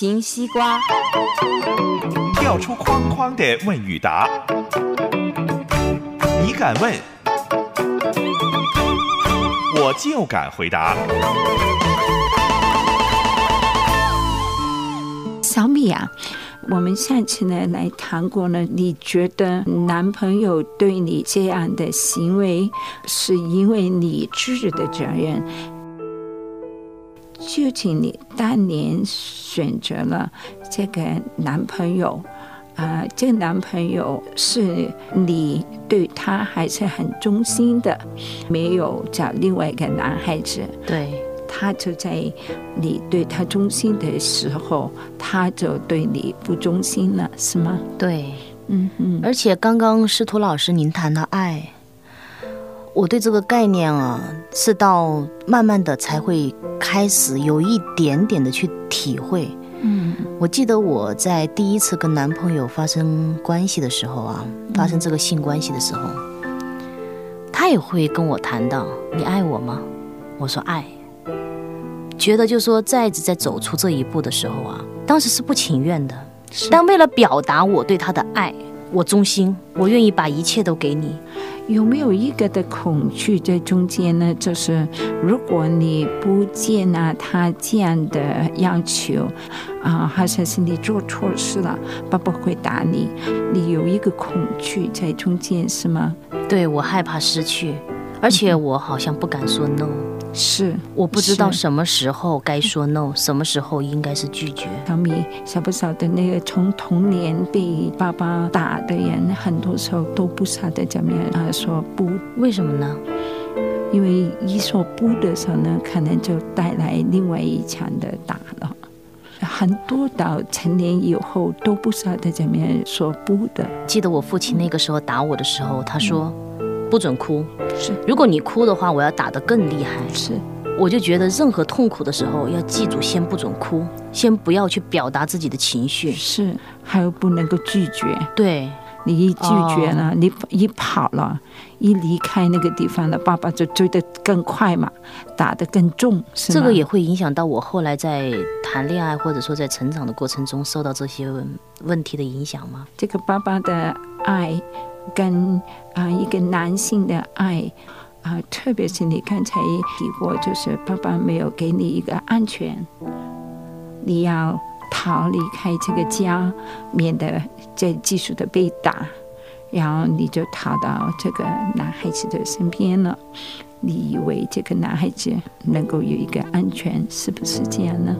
方形西瓜，跳出框框的问与答，你敢问，我就敢回答。小米啊，我们上次呢来谈过呢，你觉得男朋友对你这样的行为，是因为你自己的责任？究竟你当年选择了这个男朋友，啊、这个男朋友是你对他还是很忠心的，没有找另外一个男孩子？对，他就在你对他忠心的时候，他就对你不忠心了，是吗？对，嗯嗯，而且刚刚师徒老师您谈到爱，我对这个概念啊，是到慢慢的才会开始有一点点的去体会。嗯我记得我在第一次跟男朋友发生关系的时候啊，发生这个性关系的时候，他也会跟我谈到：“你爱我吗？”我说爱。觉得就说再次在走出这一步的时候啊，当时是不情愿的，但为了表达我对他的爱，我忠心，我愿意把一切都给你。有没有一个的恐惧在中间呢？就是如果你不接纳他这样的要求，啊，好像是你做错事了，爸爸会打你，你有一个恐惧在中间是吗？对我害怕失去，而且我好像不敢说 no，是，我不知道什么时候该说 no，什么时候应该是拒绝。小米晓不晓得那个从童年被爸爸打的人，很多时候都不晓得怎么样啊说不，为什么呢？因为一说不的时候呢，可能就带来另外一场的打了。很多到成年以后都不晓得怎么样说不的，记得我父亲那个时候打我的时候，他说不准哭，是。如果你哭的话，我要打得更厉害。是。我就觉得任何痛苦的时候，要记住先不准哭，先不要去表达自己的情绪。是，还有不能够拒绝，对，你一拒绝了，你一跑了，一离开那个地方了，爸爸就追得更快嘛，打得更重，是这个也会影响到我后来在谈恋爱或者说在成长的过程中受到这些问问题的影响吗？这个爸爸的爱跟啊、一个男性的爱啊、特别是你刚才提过，就是爸爸没有给你一个安全，你要逃离开这个家，免得再继续的被打，然后你就逃到这个男孩子的身边了。你以为这个男孩子能够有一个安全，是不是这样呢？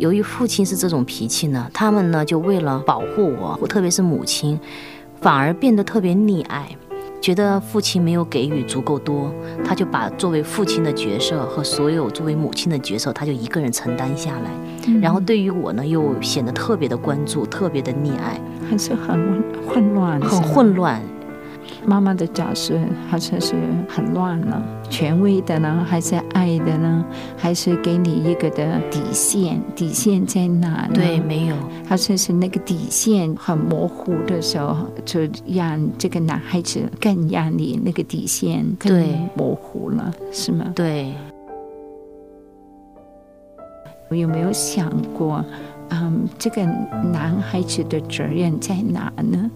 由于父亲是这种脾气呢，他们呢就为了保护我，我特别是母亲，反而变得特别溺爱，觉得父亲没有给予足够多，他就把作为父亲的角色和所有作为母亲的角色，他就一个人承担下来。然后对于我呢，又显得特别的关注，特别的溺爱，还是很混混乱，很混乱。妈妈的角色好像是很乱了，权威的呢，还是爱的呢？还是给你一个的底线？底线在哪呢？对，，没有。好像是那个底线很模糊的时候，就让这个男孩子更让你那个底线更模糊了，是吗？对，我有没有想过，嗯，这个男孩子的责任在哪呢？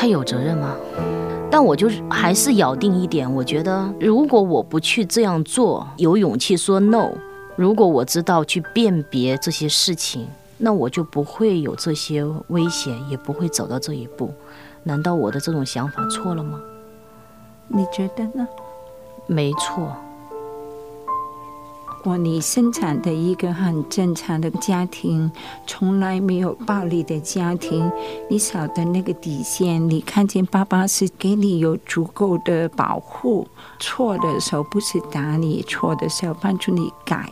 他有责任吗？但我就是还是咬定一点，我觉得如果我不去这样做，有勇气说 no，如果我知道去辨别这些事情，那我就不会有这些危险，也不会走到这一步。难道我的这种想法错了吗？你觉得呢？没错，果你生产的一个很正常的家庭，从来没有暴力的家庭，你晓得那个底线，你看见爸爸是给你有足够的保护，错的时候不是打你，错的时候帮助你改，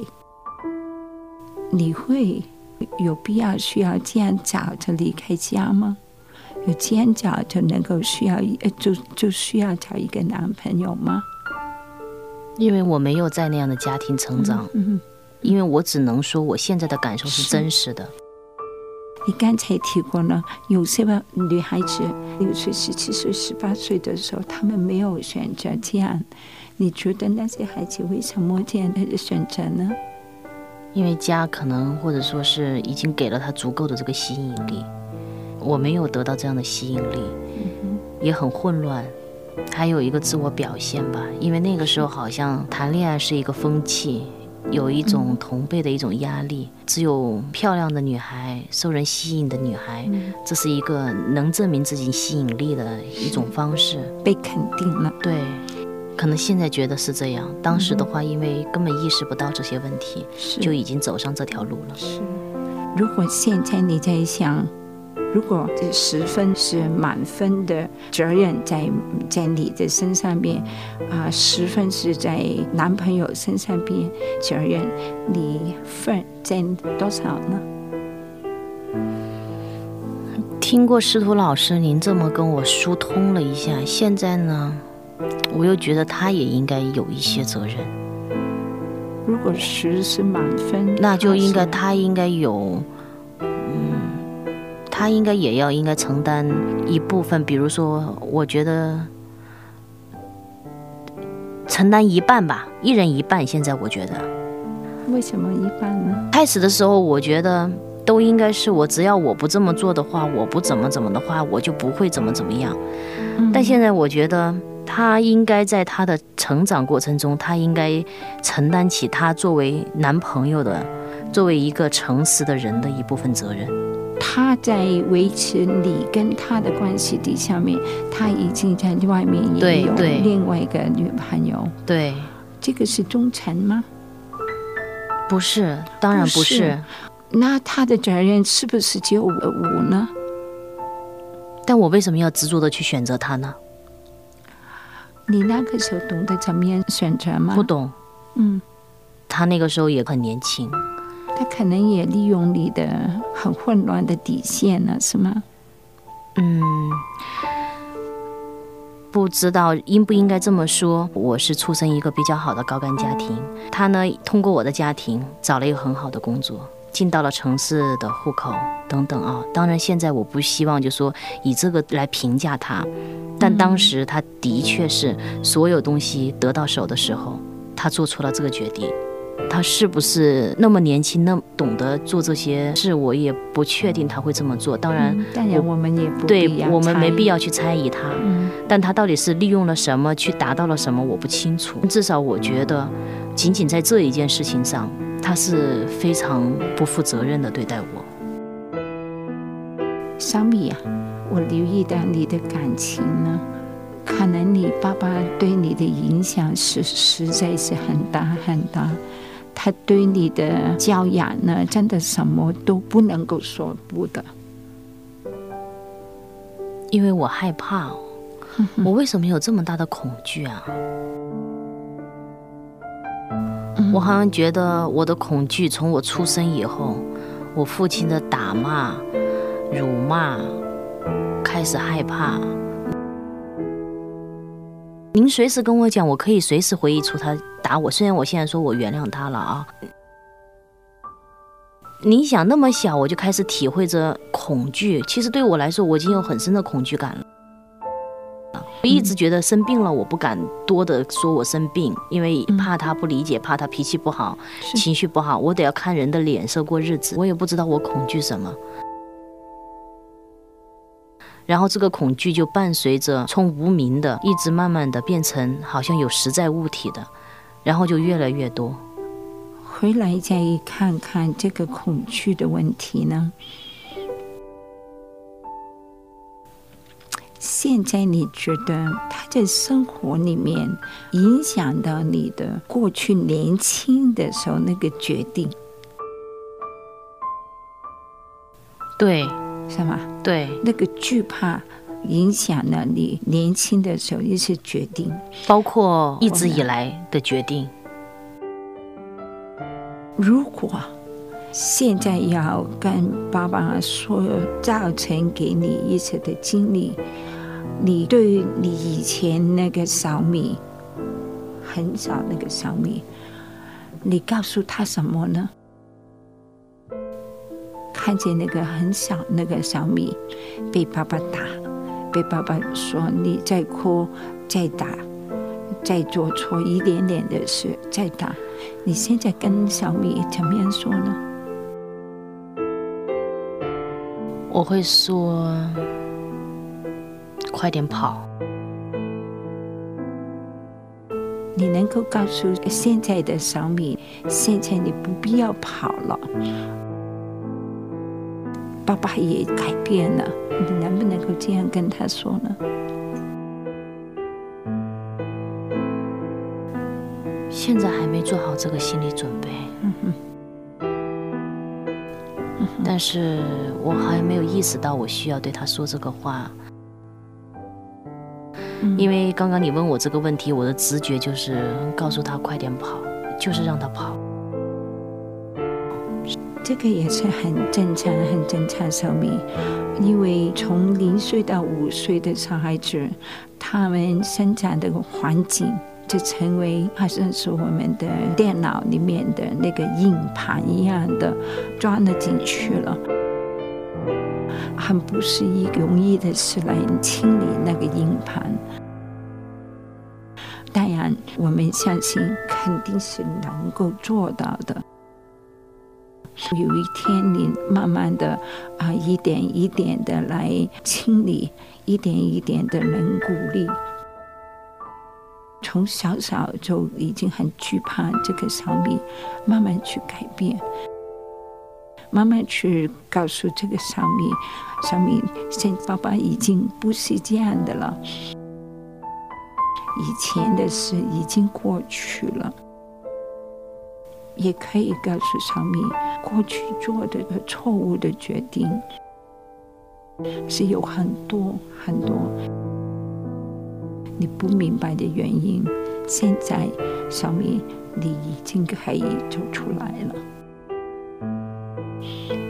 你会有必要需要这样早就离开家吗？有这样早就能够需要就就需要找一个男朋友吗？因为我没有在那样的家庭成长，嗯，因为我只能说我现在的感受是真实的。你刚才提过了，有些个女孩子六岁、十七岁、十八岁的时候，她们没有选择这样。你觉得那些孩子为什么这样的选择呢？因为家可能或者说是已经给了他足够的这个吸引力，我没有得到这样的吸引力，也很混乱。还有一个自我表现吧，因为那个时候好像谈恋爱是一个风气，有一种同辈的一种压力，只有漂亮的女孩、受人吸引的女孩，这是一个能证明自己吸引力的一种方式。被肯定了，对，可能现在觉得是这样，当时的话，因为根本意识不到这些问题，就已经走上这条路了。是。如果现在你在想，如果这十分是满分的责任在在你的身上边，啊、十分是在男朋友身上边责任，你分占多少呢？听过师徒老师您这么跟我疏通了一下，现在呢，我又觉得他也应该有一些责任，如果十是满分，那就应该他应该有，嗯，他应该也要应该承担一部分，比如说，我觉得承担一半吧，一人一半。现在我觉得，为什么一半呢？开始的时候我觉得都应该是我，只要我不这么做的话，我不怎么怎么的话，我就不会怎么怎么样。但现在我觉得他应该在他的成长过程中，他应该承担起他作为男朋友的，作为一个诚实的人的一部分责任。他在维持你跟他的关系底下面，他已经在外面也有另外一个女朋友，对，这个是忠诚吗？不是，当然不不是。是那他的责任是不是只有五呢？但我为什么要执着的去选择他呢？你那个时候懂得怎么样选择吗？不，懂，嗯，他那个时候也很年轻。他可能也利用你的很混乱的底线了，是吗？嗯，不知道应不应该这么说。我是出生一个比较好的高干家庭，他呢通过我的家庭找了一个很好的工作，进到了城市的户口等等啊。当然，现在我不希望就说以这个来评价他，但当时他的确是所有东西得到手的时候，他做出了这个决定。他是不是那么年轻，那么懂得做这些事，我也不确定他会这么做。当然，嗯当然我们也不对我们没必要去猜疑他，嗯但他到底是利用了什么去达到了什么，我不清楚。至少我觉得，仅仅在这一件事情上，他是非常不负责任的对待我。小米啊，我留意到你的感情呢，可能你爸爸对你的影响是实在是很大很大，他对你的教养呢，真的什么都不能够说不的。因为我害怕哦，我为什么有这么大的恐惧啊？我好像觉得我的恐惧从我出生以后，我父亲的打骂、辱骂，开始害怕。您随时跟我讲，我可以随时回忆出他打我。虽然我现在说我原谅他了啊，你想那么小我就开始体会着恐惧，其实对我来说，我已经有很深的恐惧感了。我一直觉得生病了，我不敢多的说我生病，因为怕他不理解，怕他脾气不好，情绪不好，我得要看人的脸色过日子。我也不知道我恐惧什么，然后这个恐惧就伴随着从无名的，一直慢慢的变成好像有实在物体的，然后就越来越多。回来再看看这个恐惧的问题呢？现在你觉得他在生活里面影响到你的过去年轻的时候那个决定，对，是吗？对，那个惧怕影响了你年轻的时候一些决定。包括一直以来的决定。如果现在要跟爸爸说造成给你一些的经历，你对你以前那个小米很少那个小米，你告诉他什么呢？看见那个很小那个小米被爸爸打，被爸爸说你再哭再打，再做错一点点的事再打，你现在跟小米怎么样说呢？我会说，快点跑。你能够告诉现在的小米，现在你不必要跑了，爸爸也改变了，你能不能够这样跟他说呢？现在还没做好这个心理准备，但是我还没有意识到我需要对他说这个话，因为刚刚你问我这个问题，我的直觉就是告诉他快点跑，就是让他跑。这个也是很正常、很正常，小米，因为从零岁到五岁的小孩子，他们生长的环境就成为好像是我们的电脑里面的那个硬盘一样的装了进去了，很不是一个容易的事来清理那个硬盘。当然，我们相信肯定是能够做到的。有一天，你慢慢的啊，一点一点的来清理，一点一点的能鼓励。从小小就已经很惧怕这个小米，慢慢去改变，慢慢去告诉这个小米，小米，现爸爸已经不是这样的了，以前的事已经过去了。也可以告诉小米，过去做的错误的决定是有很多很多你不明白的原因。现在，小米，你已经可以走出来了。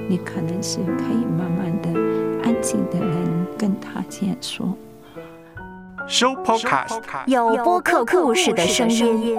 你可能是可以慢慢的、安静的人跟他这样说。收 Podcast，有播客故事的声音。